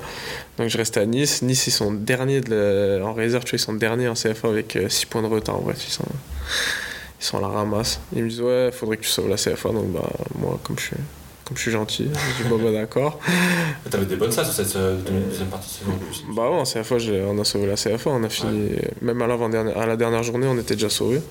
Donc je reste à Nice. Nice, ils sont derniers de en réserve, tu vois, ils sont derniers en CFA avec 6 euh, points de retard. En bref, ils sont, ils sont à la ramasse. Ils me disent ouais, faudrait que tu sauves la CFA. Donc bah, moi, comme je suis comme je suis gentil. Je dis, bon, bah, d'accord. <laughs> T'avais des bonnes stats sur cette euh, deuxième partie de saison en plus. Bah ouais, en CFA, on a sauvé la CFA. On a fini, même à, à la dernière journée, on était déjà sauvés.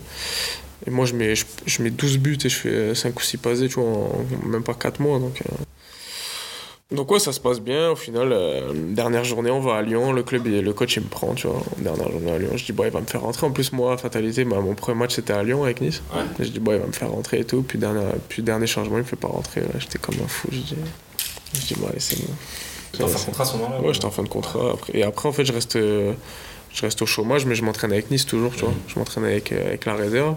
Et moi, je mets, je, mets 12 buts et je fais 5 ou 6 passés, tu vois, en même pas 4 mois. Donc, euh, donc ouais, ça se passe bien. Au final, euh, dernière journée, on va à Lyon. Le club, le coach, il me prend, tu vois. Dernière journée à Lyon. Je dis, bon, il va me faire rentrer. En plus, moi, fatalité, mon premier match, c'était à Lyon avec Nice. je dis, bon, il va me faire rentrer et tout. Puis, dernier, puis dernier changement, il me fait pas rentrer. J'étais comme un fou. Je dis, je dis bon, allez, c'est bon. T'es en fin de contrat à ce moment-là Ouais, j'étais en fin de contrat. Après. Et après, en fait, je reste, je reste au chômage, mais je m'entraîne avec Nice toujours, tu vois. Je m'entraîne avec, avec la réserve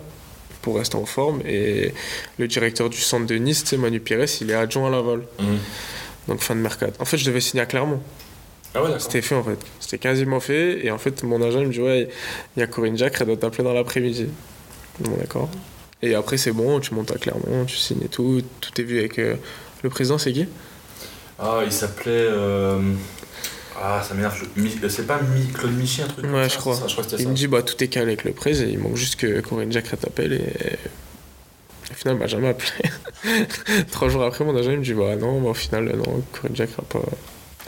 pour rester en forme. Et le directeur du centre de Nice, Manu Pires, il est adjoint à Laval. Mhm donc fin de mercat. En fait, je devais signer à Clermont. Ah ouais, C'était fait en fait. C'était quasiment fait. Et en fait, mon agent il me dit Ouais, il y a Corinne Jacques, elle doit t'appeler dans l'après-midi. Bon, d'accord. Et après, c'est bon, tu montes à Clermont, tu signes et tout. Tout est vu avec. Euh, le président, c'est qui? Ah, il s'appelait. Euh, ah, ça m'énerve. C'est pas Claude Michi, un truc Ouais, je crois. il me dit bah, Tout est calé avec le président. Il manque juste que Corinne Jacques t'appelle et au final, il m'a jamais appelé. <laughs> Trois jours après, mon agent me dit Bah non, bah, au final, non, Corinne Jack a pas.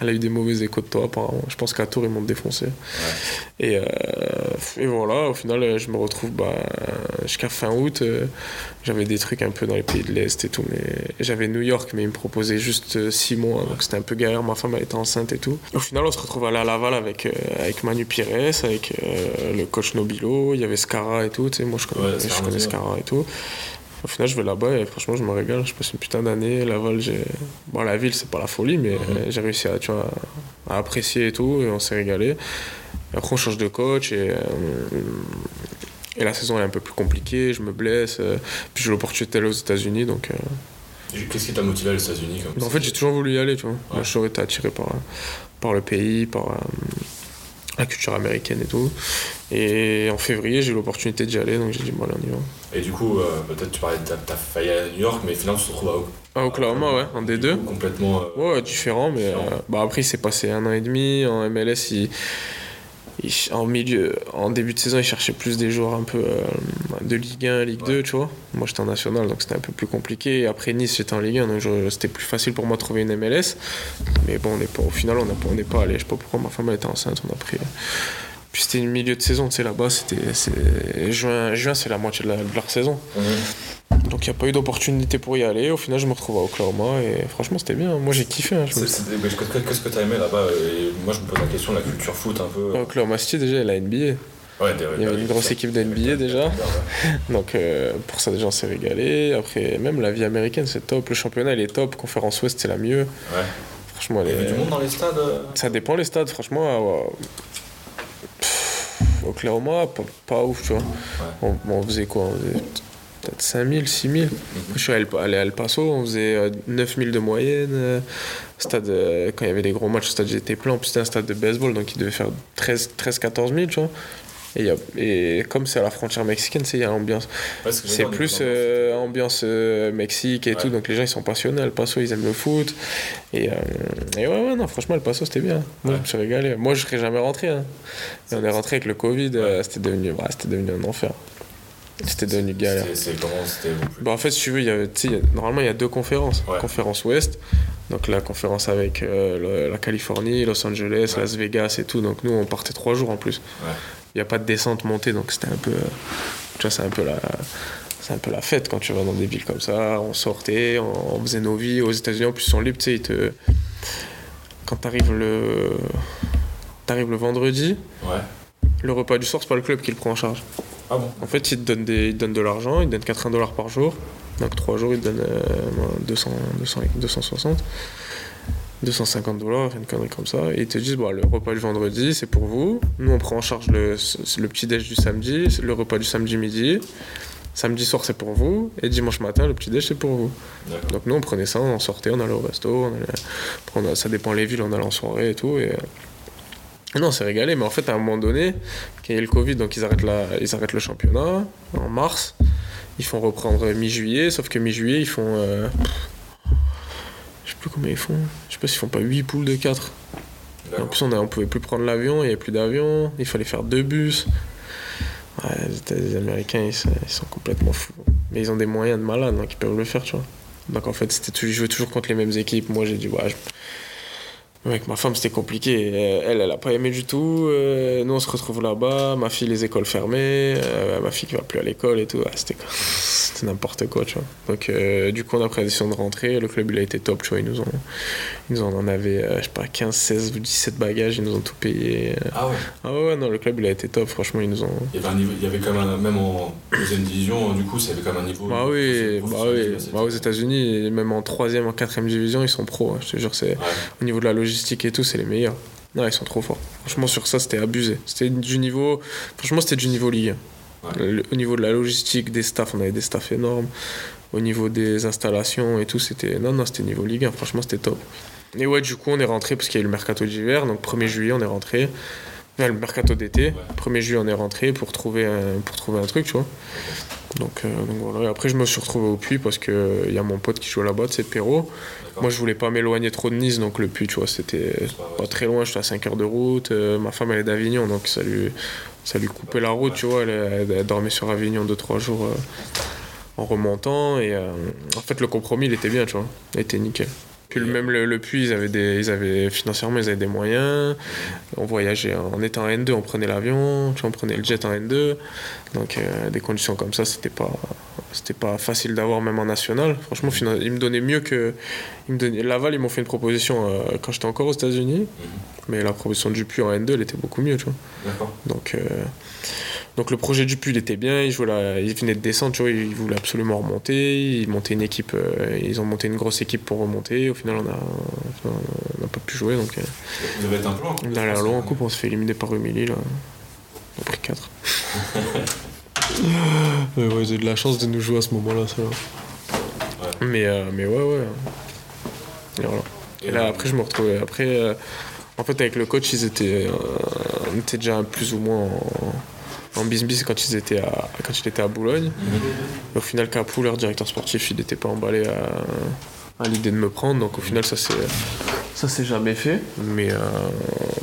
Elle a eu des mauvais échos de toi, apparemment. Je pense qu'à Tour, ils m'ont défoncé. Et, euh, et, voilà, au final, je me retrouve bah, jusqu'à fin août. Euh, j'avais des trucs un peu dans les pays de l'Est et tout. mais J'avais New York, mais ils me proposaient juste 6 mois. Donc c'était un peu galère. Ma femme, elle était enceinte et tout. Au final, on se retrouve à à Laval avec, euh, avec Manu Pires, avec le coach Nobilo. Il y avait Scara et tout. Tu sais, moi, je connais, je connais Scara et tout. Au final, je vais là-bas et franchement, je me régale. Je passe une putain d'année. Laval, j'ai. Bon, la ville, c'est pas la folie, mais mhm. j'ai réussi à, tu vois, à apprécier et tout, et on s'est régalé. après, on change de coach et. Euh, et la saison est un peu plus compliquée, je me blesse, euh, puis j'ai l'opportunité d'aller aux États-Unis, donc. Euh, Qu'est-ce qui t'a motivé à aux États-Unis En fait, j'ai toujours voulu y aller, tu vois. Ouais. Été attiré par, par le pays, par, la culture américaine et tout. Et en février, j'ai eu l'opportunité d'y aller, donc j'ai dit, bon, allez, on y va. Et du coup, euh, peut-être tu parlais, t'as failli aller à New York, mais finalement, tu te retrouves à, à Oklahoma, ouais, en D2. complètement. Euh, ouais, différent, mais euh, bah, après, il s'est passé un an et demi. En MLS, il en milieu, en début de saison, il cherchait plus des joueurs un peu euh, de Ligue 1, Ligue 2, tu vois. Moi, j'étais en national, donc c'était un peu plus compliqué. après Nice, j'étais en Ligue 1, donc c'était plus facile pour moi de trouver une MLS. Mais bon, on est pas, au final, on n'est pas allé. Je sais pas pourquoi ma femme elle était enceinte, on a pris. Puis c'était une milieu de saison, tu sais, là-bas, c'était juin, juin c'est la moitié de, leur saison. Donc il n'y a pas eu d'opportunité pour y aller. Au final, je me retrouve à Oklahoma et franchement, c'était bien. Moi, j'ai kiffé. Hein, Qu'est-ce que tu as aimé là-bas? Moi, je me pose la question de la culture foot un peu. Oklahoma City, déjà, la NBA. Ouais, il y avait une grosse équipe de NBA déjà. <laughs> Donc euh, pour ça, déjà, on s'est régalé. Après, même la vie américaine, c'est top. Le championnat, il est top. Conférence Ouest, c'est la mieux. Ouais. Franchement, il y avait du monde dans les stades euh? Ça dépend les stades, franchement. Oklahoma, pas, pas, ouf, tu vois. On, on, faisait quoi on faisait peut-être 5000, 6000. Je suis allé à El Paso, on faisait 9000 euh, de moyenne. Euh, stade, euh, quand il y avait des gros matchs, le stade j'étais plein. En plus, c'était un stade de baseball, donc il devait faire 13-14 000, tu vois. Et, y a, et, comme c'est à la frontière mexicaine, il y a l'ambiance. c'est plus ambiance Mexique et tout, donc les gens ils sont passionnés. El Paso, ils aiment le foot. Et, et ouais, ouais, non, franchement, El Paso c'était bien. Moi, je me suis régalé. Moi, je serais jamais rentré. Hein. Et on est rentré avec le Covid, c'était devenu, bah, devenu un enfer. C'était devenu galère. C'est comment c'était bah, En fait, si tu veux, il y a, normalement, il y a deux conférences. Conférence Ouest, donc la conférence avec euh, la Californie, Los Angeles, Las Vegas et tout. Donc nous, on partait trois jours en plus. Il n'y a pas de descente montée, donc c'était un peu. Tu vois, c'est un peu la. C'est un peu la fête quand tu vas dans des villes comme ça. On sortait, on, faisait nos vies. Aux États-Unis, en plus, ils sont libres. Tu sais, te... quand t'arrives le. T'arrives le vendredi, le repas du soir, c'est pas le club qui le prend en charge. Ah bon? En fait, ils te donnent, des, ils donnent de l'argent, ils te donnent 80 dollars par jour. Donc 3 jours, ils te donnent 200, 200, 260. 250 dollars, une connerie comme ça, et ils te disent bon, le repas du vendredi c'est pour vous, nous on prend en charge le, le petit déj du samedi, le repas du samedi midi, Samedi soir, c'est pour vous. Et dimanche matin, le petit déj, c'est pour vous. Donc nous, on prenait ça, on sortait, on allait au resto. On allait... ça dépend les villes, on allait en soirée et tout. Et... Euh, non, c'est régalé. Mais en fait, à un moment donné, qu'il y a eu le Covid, donc ils arrêtent, la... ils arrêtent le championnat en mars. Ils font reprendre mi-juillet. Sauf que mi-juillet, ils font... Euh... Plus combien ils font. Je sais pas s'ils font pas 8 poules de 4. En plus, on, a, pouvait plus prendre l'avion, il n'y avait plus d'avion, il fallait faire deux bus. les Américains, ils, sont complètement fous. Mais ils ont des moyens de malade, donc ils peuvent le faire, tu vois. Donc en fait, c'était je jouais toujours contre les mêmes équipes. Moi, j'ai dit, ouais, avec ma femme, c'était compliqué. Elle, elle a pas aimé du tout. Euh, nous, on se retrouve là-bas. Ma fille, les écoles fermées. Euh, ma fille qui va plus à l'école et tout. c'était n'importe quoi, tu vois. Donc, euh, du coup, on a pris la décision de rentrer. Le club, il a été top, tu vois. Ils nous ont, ils nous en avaient, je sais pas, 15, 16 ou 17 bagages. Ils nous ont tout payé. Ah ouais Ah ouais, non, le club, il a été top. Franchement, ils nous ont. Il y avait, un niveau, il y avait quand même, même en deuxième division, du coup, ça avait quand même un niveau. Bah oui, bah oui. Bah, aux États-Unis, même en troisième, en quatrième division, ils sont pros. Hein. Je te jure, c'est au niveau de la logique et tout, c'est les meilleurs. Non, ils sont trop forts. Franchement, sur ça, c'était abusé. C'était du niveau. Franchement, c'était du niveau Ligue. Au niveau de la logistique, des staffs, on avait des staffs énormes. Au niveau des installations et tout, c'était. Non, non, c'était niveau Ligue Franchement, c'était top. Et ouais, du coup, on est rentré parce qu'il y a eu le mercato d'hiver. Donc, 1er juillet, on est rentré. le mercato d'été. 1er juillet, on est rentré pour trouver un, pour trouver un truc, tu vois. Donc, euh, donc voilà. Et après, je me suis retrouvé au puits parce qu'il y a mon pote qui joue là-bas, c'est Perrault. Moi, je voulais pas m'éloigner trop de Nice, donc le puits, tu vois, c'était pas très loin. J'étais à 5 heures de route. Euh, ma femme, elle est d'Avignon, donc ça lui, ça lui coupait la route, tu vois. Elle, dormait sur Avignon 2-3 jours euh, en remontant. Et en fait, le compromis, il était bien, tu vois. Il était nickel. Puis même le, puits, ils avaient, des, ils avaient financièrement, ils avaient des moyens. On voyageait en étant en N2, on prenait l'avion, on prenait le jet en N2. Donc euh, des conditions comme ça, c'était pas, c'était pas facile d'avoir même en national. Franchement, ils me donnaient mieux que, ils me donnaient, Laval, ils m'ont fait une proposition euh, quand j'étais encore aux États-Unis, mhm. mais la proposition du puits en N2, elle était beaucoup mieux, tu vois. Donc euh, donc le projet du il était bien, il, jouait il venait de descendre, tu vois, il voulait absolument remonter, ils montaient une équipe, euh, ils ont monté une grosse équipe pour remonter, au final on a, n'a pas pu jouer. Donc, euh, Vous avez été un peu loin On a loin en coupe, on se fait éliminer par Rumilly, là. on a pris 4. ouais, <laughs> ouais, j'ai eu de la chance de nous jouer à ce moment-là, ça. Mais, euh, mais ouais, ouais. Et, voilà. Et là, après, je me retrouvais. Après, en fait, avec le coach, ils étaient, on était déjà plus ou moins en en business quand ils étaient à, quand il était à Boulogne. Au final, Capou, leur directeur sportif, il n'était pas emballé à, l'idée de me prendre. Donc au final, ça s'est ça s'est jamais fait. Mais, euh,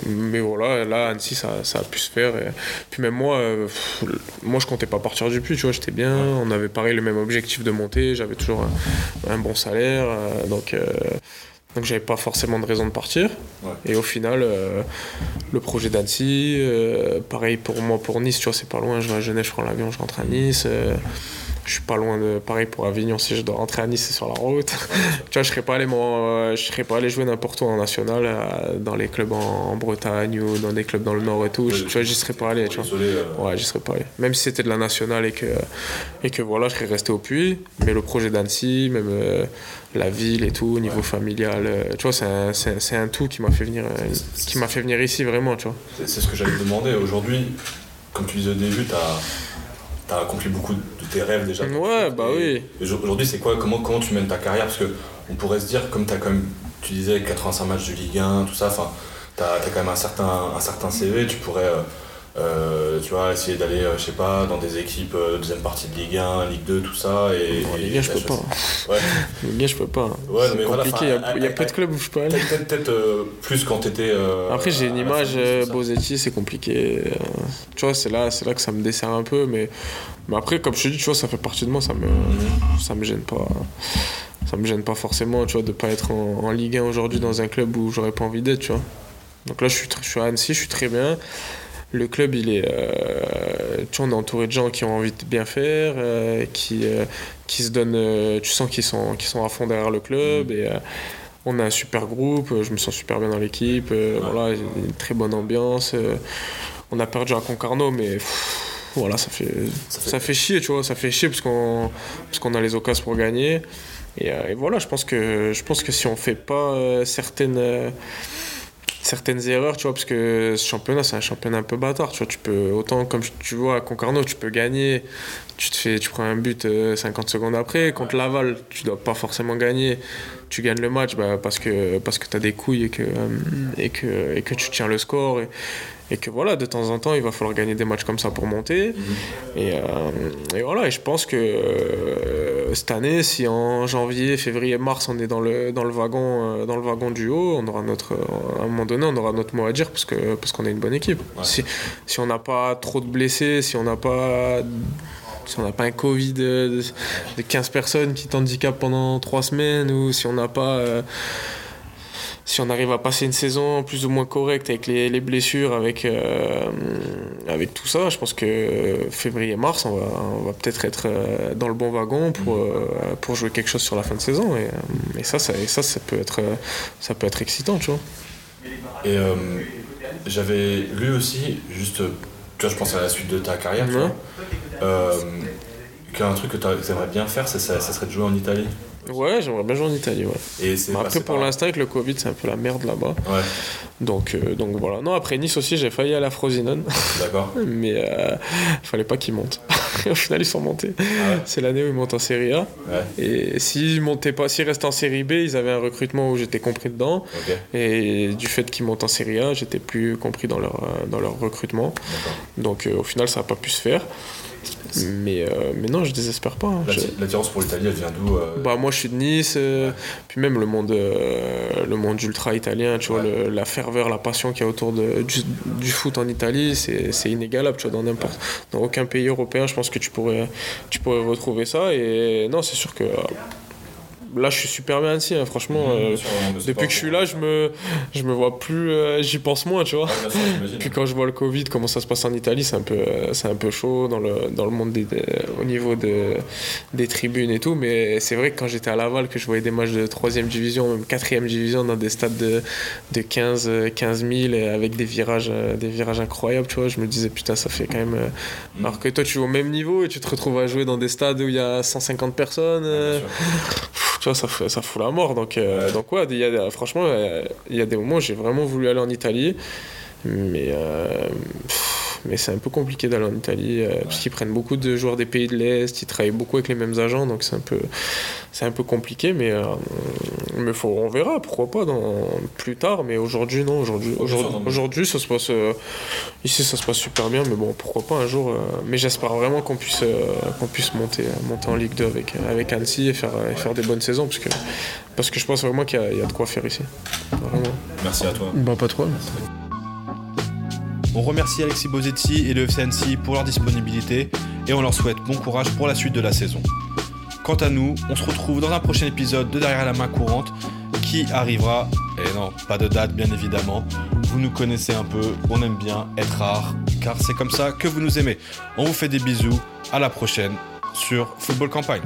mais voilà, là, Annecy, ça, ça, a pu se faire. Et puis même moi, euh, moi, je comptais pas partir du puits, tu vois, j'étais bien. On avait pareil le même objectif de monter. J'avais toujours un, bon salaire. Euh, donc donc j'avais pas forcément de raison de partir. Et au final, euh, le projet d'Annecy, euh, pareil pour moi pour Nice, tu vois, c'est pas loin. Je vais à Genève, je prends l'avion, je rentre à Nice. Euh, je suis pas loin de pareil pour Avignon si je dois rentrer à Nice c'est sur la route <laughs> tu vois je serais pas allé je serais pas allé jouer n'importe où en national dans les clubs en, Bretagne ou dans des clubs dans le nord et tout tu vois j'y serais pas allé tu vois ouais j'y serais pas allé même si c'était de la nationale et que et que voilà je serais resté au puits mais le projet d'Annecy même la ville et tout, au niveau familial. Euh, tu vois, c'est un, un, tout qui m'a fait venir, euh, qui m'a fait venir ici vraiment, tu vois. C'est ce que j'allais te demander. Aujourd'hui, comme tu disais au début, tu as, as, accompli beaucoup de tes rêves déjà. Ouais, bah oui. Aujourd'hui, c'est quoi comment, comment tu mènes ta carrière? Parce que on pourrait se dire, comme tu as quand même, tu disais 85 matchs de Ligue 1, tout ça, enfin, tu as, quand même un certain, un certain CV, tu pourrais. Euh, euh, tu vois, essayer d'aller, euh, je sais pas, dans des équipes euh, deuxième partie de Ligue 1, Ligue 2, tout ça. Et, Ligue 1, <laughs> je peux pas. Ouais. Ligue 1, je peux pas. c'est compliqué, il y a, peu de clubs où je peux aller. Peut-être plus quand t'étais. Après, j'ai une image, Bozetti, c'est compliqué. tu vois, c'est là, là que ça me dessert un peu, mais, mais après, comme je te dis, tu vois, ça fait partie de moi, ça me, mhm. ça me gêne pas. Ça me gêne pas forcément, tu vois, de pas être en, en Ligue 1 aujourd'hui dans un club où j'aurais pas envie d'être, tu vois. Donc là, je suis, je suis à Annecy, je suis très bien le club, il est, euh, tu on est entouré de gens qui ont envie de bien faire, euh, qui, euh, qui se donnent, tu sens qu'ils sont, sont à fond derrière le club. Mm. Et on a un super groupe, je me sens super bien dans l'équipe, voilà, une très bonne ambiance. on a perdu à Concarneau, mais voilà, ça fait, ça fait, chier, tu vois, ça fait chier parce qu'on, parce qu'on a les occasions pour gagner. Et, et, voilà, je pense que, je pense que si on fait pas certaines certaines erreurs, tu vois, parce que ce championnat, c'est un championnat un peu bâtard, tu vois. Tu peux, autant comme tu vois à Concarneau, tu peux gagner, tu, te fais, tu prends un but 50 secondes après. Contre Laval, tu dois pas forcément gagner. Tu gagnes le match bah, parce que, parce que tu as des couilles et que, et, que, et que tu tiens le score. Et, et que voilà, de temps en temps, il va falloir gagner des matchs comme ça pour monter. Mhm. Et, euh, et, voilà, et je pense que euh, cette année, si en janvier, février, mars, on est dans le, dans le, wagon, euh, dans le wagon du haut, on aura notre, à un moment donné, on aura notre mot à dire parce qu'on parce qu'on est une bonne équipe. Si, si on n'a pas trop de blessés, si on n'a pas si on n'a pas un Covid de, 15 personnes qui t'handicapent pendant 3 semaines, ou si on n'a pas si on arrive à passer une saison plus ou moins correcte avec les, blessures, avec, euh, avec tout ça, je pense que février-mars, on va, peut-être être euh, dans le bon wagon pour, euh, pour jouer quelque chose sur la fin de saison. Et, ça, ça, ça, ça, peut être, ça peut être excitant, tu vois. Et j'avais lu aussi, juste, tu vois, je pense à la suite de ta carrière, tu vois, qu'un truc que tu aimerais bien faire, ça serait de jouer en Italie. Ouais, j'aimerais bien jouer en Italie, ouais. Et c'est après, pour l'instant, avec le Covid, c'est un peu la merde là-bas. Ouais. Donc, euh, donc voilà. Non, après Nice aussi, j'ai failli aller à Frosinone. D'accord. <laughs> Mais euh, il fallait pas qu'ils montent. <laughs> Au final, ils sont montés. Ah c'est l'année où ils montent en Série A. Ouais. Et s'ils montaient pas, s'ils restaient en Série B, ils avaient un recrutement où j'étais compris dedans. Et du fait qu'ils montent en Série A, j'étais plus compris dans leur, dans leur recrutement. Donc euh, au final, ça n'a pas pu se faire. Mais, euh, mais non, je désespère pas. Hein. L'attirance pour l'Italie, elle vient d'où euh Bah moi, je suis de Nice. Euh, puis même le monde, le monde ultra italien, tu vois, la ferveur, la passion qu'il y a autour de, du, foot en Italie, c'est inégalable. Tu vois, dans n'importe, dans aucun pays européen, je pense que tu pourrais, tu pourrais retrouver ça. Et non, c'est sûr que là, je suis super bien ici, hein, franchement. Mmh, euh, depuis que je suis là, je me, je me vois plus, euh, j'y pense moins, tu vois. Puis quand je vois le Covid, comment ça se passe en Italie, c'est un peu, euh, c'est un peu chaud dans le, dans le monde des, au niveau de, des tribunes et tout. Mais c'est vrai que quand j'étais à Laval, que je voyais des matchs de 3 division, même 4 division, dans des stades de, de 15, 15 000 avec des virages, des virages incroyables, tu vois, je me disais, putain, ça fait quand même. Mmh. Alors que toi, tu es au même niveau et tu te retrouves à jouer dans des stades où il y a 150 personnes tu vois, ça, ça fout la mort. Donc, euh, donc ouais, y a, franchement, il y a des moments où j'ai vraiment voulu aller en Italie, mais, euh, mais c'est un peu compliqué d'aller en Italie, euh, parce qu'ils prennent beaucoup de joueurs des pays de l'Est, ils travaillent beaucoup avec les mêmes agents, donc c'est un peu, c'est un peu compliqué, mais, mais faut, on verra, pourquoi pas dans, plus tard, mais aujourd'hui, non, aujourd'hui, aujourd'hui, ça se passe, ici ça se passe super bien, mais bon, pourquoi pas un jour, mais j'espère vraiment qu'on puisse, qu'on puisse monter, monter en Ligue 2 avec, avec Annecy et faire, faire des bonnes saisons, parce que, parce que je pense vraiment qu'il y, a de quoi faire ici. Merci à toi. Bah, pas trop. On remercie Alexis Bozetti et le FC Annecy pour leur disponibilité et on leur souhaite bon courage pour la suite de la saison. Quant à nous, on se retrouve dans un prochain épisode de Derrière la main courante qui arrivera, et non, pas de date bien évidemment, vous nous connaissez un peu, on aime bien être rare, car c'est comme ça que vous nous aimez. On vous fait des bisous, à la prochaine sur Football Campagne.